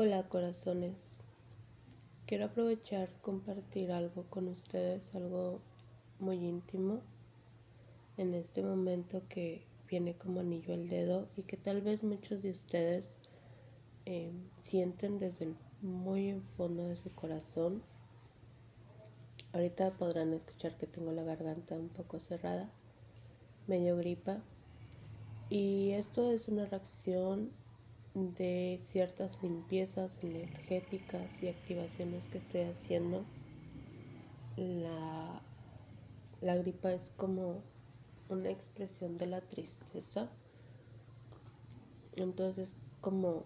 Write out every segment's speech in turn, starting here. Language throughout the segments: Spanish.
Hola corazones, quiero aprovechar compartir algo con ustedes, algo muy íntimo en este momento que viene como anillo al dedo y que tal vez muchos de ustedes eh, sienten desde el muy en fondo de su corazón. Ahorita podrán escuchar que tengo la garganta un poco cerrada, medio gripa. Y esto es una reacción de ciertas limpiezas energéticas y activaciones que estoy haciendo. La, la gripa es como una expresión de la tristeza. Entonces, como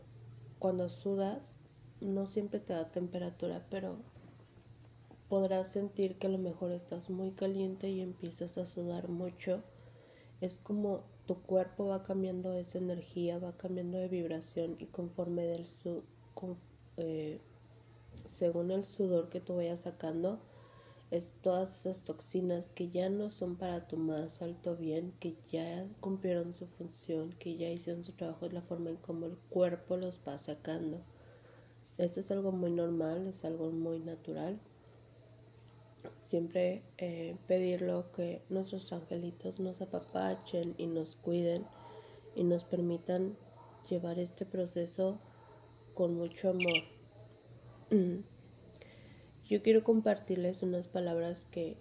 cuando sudas, no siempre te da temperatura, pero podrás sentir que a lo mejor estás muy caliente y empiezas a sudar mucho. Es como tu cuerpo va cambiando esa energía, va cambiando de vibración y conforme del su, eh, según el sudor que tú vayas sacando, es todas esas toxinas que ya no son para tu más alto bien, que ya cumplieron su función, que ya hicieron su trabajo, de la forma en como el cuerpo los va sacando. Esto es algo muy normal, es algo muy natural siempre eh, pedirlo que nuestros angelitos nos apapachen y nos cuiden y nos permitan llevar este proceso con mucho amor. Yo quiero compartirles unas palabras que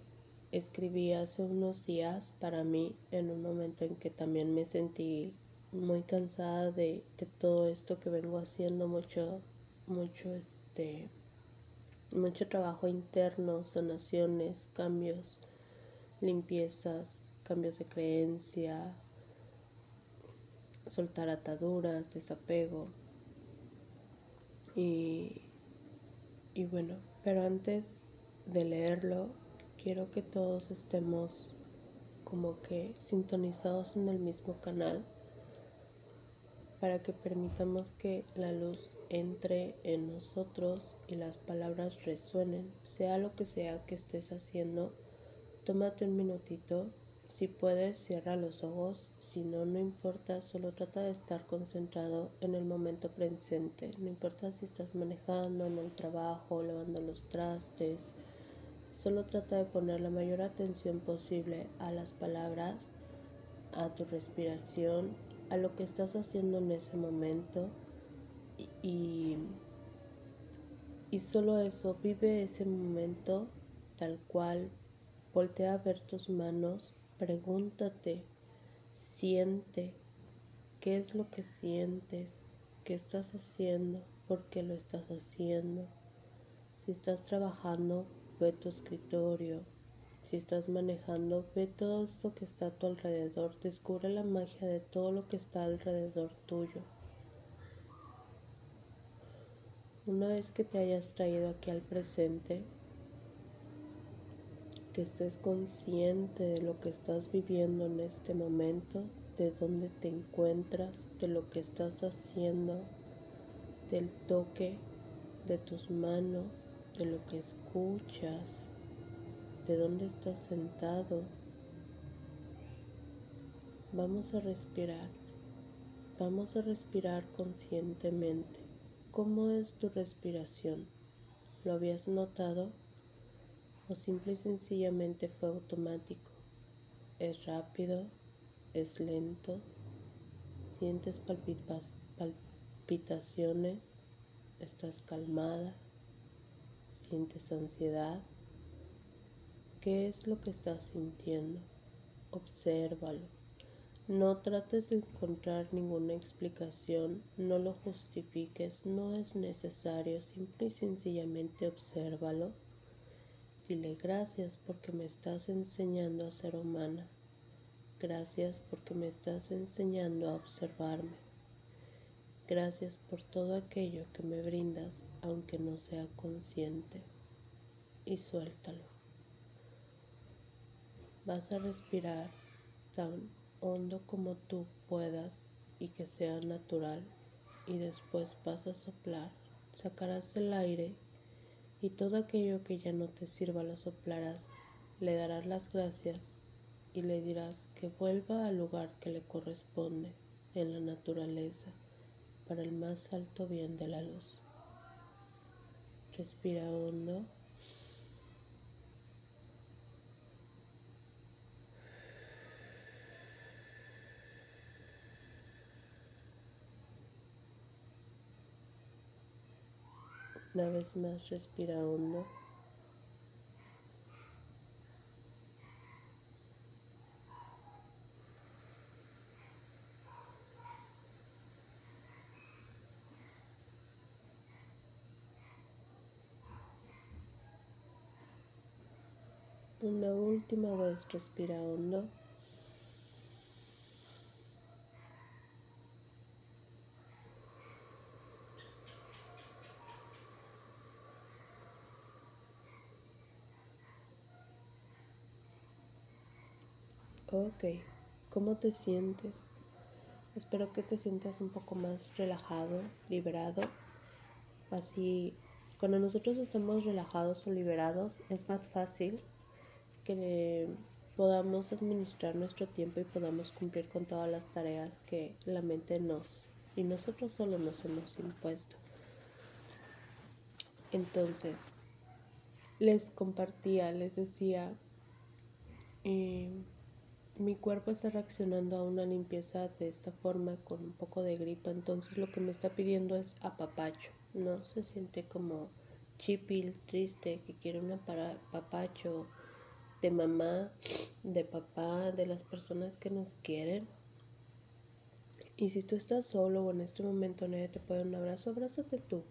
escribí hace unos días para mí en un momento en que también me sentí muy cansada de, de todo esto que vengo haciendo mucho mucho este mucho trabajo interno, sanaciones, cambios, limpiezas, cambios de creencia, soltar ataduras, desapego. Y, y bueno, pero antes de leerlo, quiero que todos estemos como que sintonizados en el mismo canal para que permitamos que la luz entre en nosotros y las palabras resuenen, sea lo que sea que estés haciendo, tómate un minutito, si puedes cierra los ojos, si no, no importa, solo trata de estar concentrado en el momento presente, no importa si estás manejando en el trabajo, lavando los trastes, solo trata de poner la mayor atención posible a las palabras, a tu respiración, a lo que estás haciendo en ese momento y, solo eso, vive ese momento tal cual, voltea a ver tus manos, pregúntate, siente, qué es lo que sientes, qué estás haciendo, por qué lo estás haciendo. Si estás trabajando, ve tu escritorio. Si estás manejando, ve todo esto que está a tu alrededor. Descubre la magia de todo lo que está alrededor tuyo. Una vez que te hayas traído aquí al presente, que estés consciente de lo que estás viviendo en este momento, de dónde te encuentras, de lo que estás haciendo, del toque de tus manos, de lo que escuchas, de dónde estás sentado. Vamos a respirar, vamos a respirar conscientemente. ¿Cómo es tu respiración? ¿Lo habías notado? ¿O simple y sencillamente fue automático? ¿Es rápido? ¿Es lento? ¿Sientes palpitaciones? ¿Estás calmada? ¿Sientes ansiedad? ¿Qué es lo que estás sintiendo? Obsérvalo. No trates de encontrar ninguna explicación, no lo justifiques, no es necesario, simple y sencillamente obsérvalo. Dile gracias porque me estás enseñando a ser humana. Gracias porque me estás enseñando a observarme. Gracias por todo aquello que me brindas, aunque no sea consciente. Y suéltalo. Vas a respirar tan hondo como tú puedas y que sea natural y después vas a soplar, sacarás el aire y todo aquello que ya no te sirva lo soplarás, le darás las gracias y le dirás que vuelva al lugar que le corresponde en la naturaleza para el más alto bien de la luz. Respira hondo. Una vez más, respira hondo. Una última vez respira hondo. Ok, ¿cómo te sientes? Espero que te sientas un poco más relajado, liberado. Así, cuando nosotros estamos relajados o liberados, es más fácil que podamos administrar nuestro tiempo y podamos cumplir con todas las tareas que la mente nos y nosotros solo nos hemos impuesto. Entonces, les compartía, les decía, eh, mi cuerpo está reaccionando a una limpieza de esta forma con un poco de gripa, entonces lo que me está pidiendo es apapacho, no se siente como chipil, triste, que quiere un apapacho de mamá, de papá, de las personas que nos quieren. Y si tú estás solo o en este momento nadie te puede un abrazo, abrázate tú.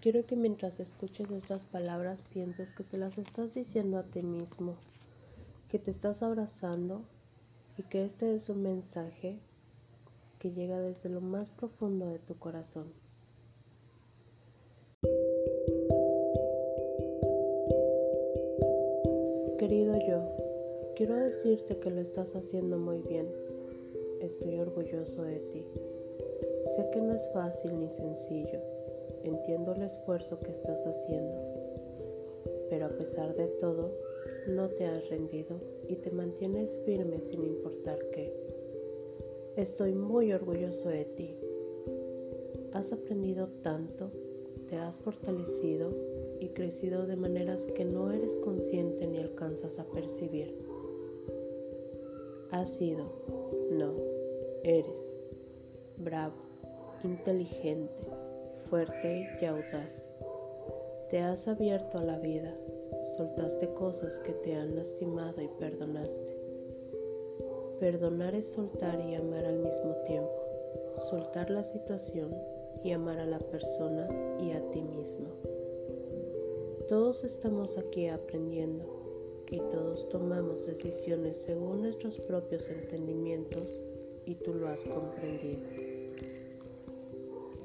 Quiero que mientras escuches estas palabras pienses que te las estás diciendo a ti mismo, que te estás abrazando y que este es un mensaje que llega desde lo más profundo de tu corazón. Querido yo, quiero decirte que lo estás haciendo muy bien. Estoy orgulloso de ti. Sé que no es fácil ni sencillo. Entiendo el esfuerzo que estás haciendo. Pero a pesar de todo, no te has rendido y te mantienes firme sin importar qué. Estoy muy orgulloso de ti. Has aprendido tanto, te has fortalecido y crecido de maneras que no eres consciente ni alcanzas a percibir. Has sido, no, eres bravo, inteligente, fuerte y audaz. Te has abierto a la vida, soltaste cosas que te han lastimado y perdonaste. Perdonar es soltar y amar al mismo tiempo, soltar la situación y amar a la persona y a ti mismo. Todos estamos aquí aprendiendo y todos tomamos decisiones según nuestros propios entendimientos y tú lo has comprendido.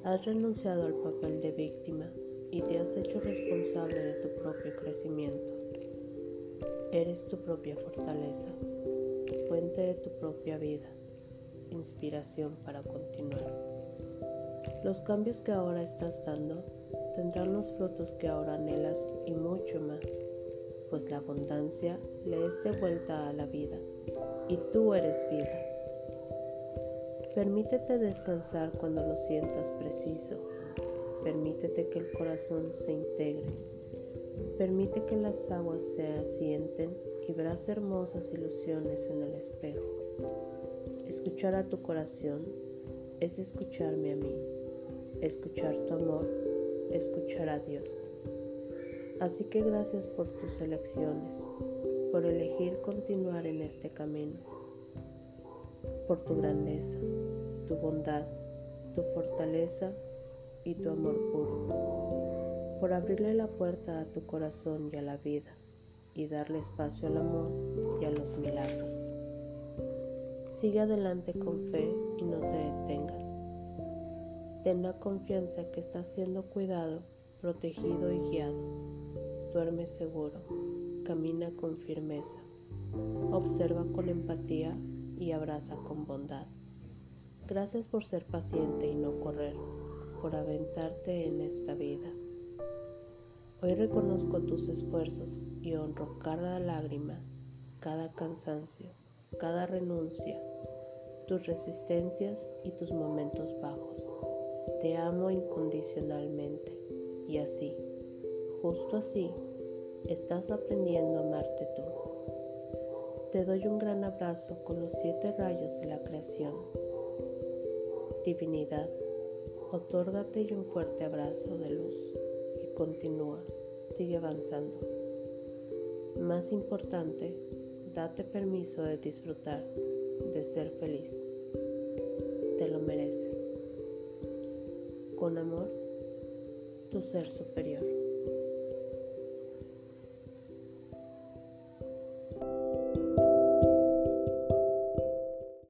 Has renunciado al papel de víctima y te has hecho responsable de tu propio crecimiento. Eres tu propia fortaleza, fuente de tu propia vida, inspiración para continuar. Los cambios que ahora estás dando tendrán los frutos que ahora anhelas y mucho más, pues la abundancia le es de vuelta a la vida y tú eres vida. Permítete descansar cuando lo sientas preciso. Permítete que el corazón se integre. Permite que las aguas se asienten y verás hermosas ilusiones en el espejo. Escuchar a tu corazón es escucharme a mí, escuchar tu amor escuchar a Dios. Así que gracias por tus elecciones, por elegir continuar en este camino, por tu grandeza, tu bondad, tu fortaleza y tu amor puro, por abrirle la puerta a tu corazón y a la vida y darle espacio al amor y a los milagros. Sigue adelante con fe y no te detengas. Ten la confianza que estás siendo cuidado, protegido y guiado. Duerme seguro, camina con firmeza, observa con empatía y abraza con bondad. Gracias por ser paciente y no correr, por aventarte en esta vida. Hoy reconozco tus esfuerzos y honro cada lágrima, cada cansancio, cada renuncia, tus resistencias y tus momentos bajos. Te amo incondicionalmente y así, Justo así, estás aprendiendo a amarte tú. Te doy un gran abrazo con los siete rayos de la creación. Divinidad, otórgate un fuerte abrazo de luz y continúa, sigue avanzando. Más importante, date permiso de disfrutar, de ser feliz. Te lo mereces. Con amor, tu ser superior.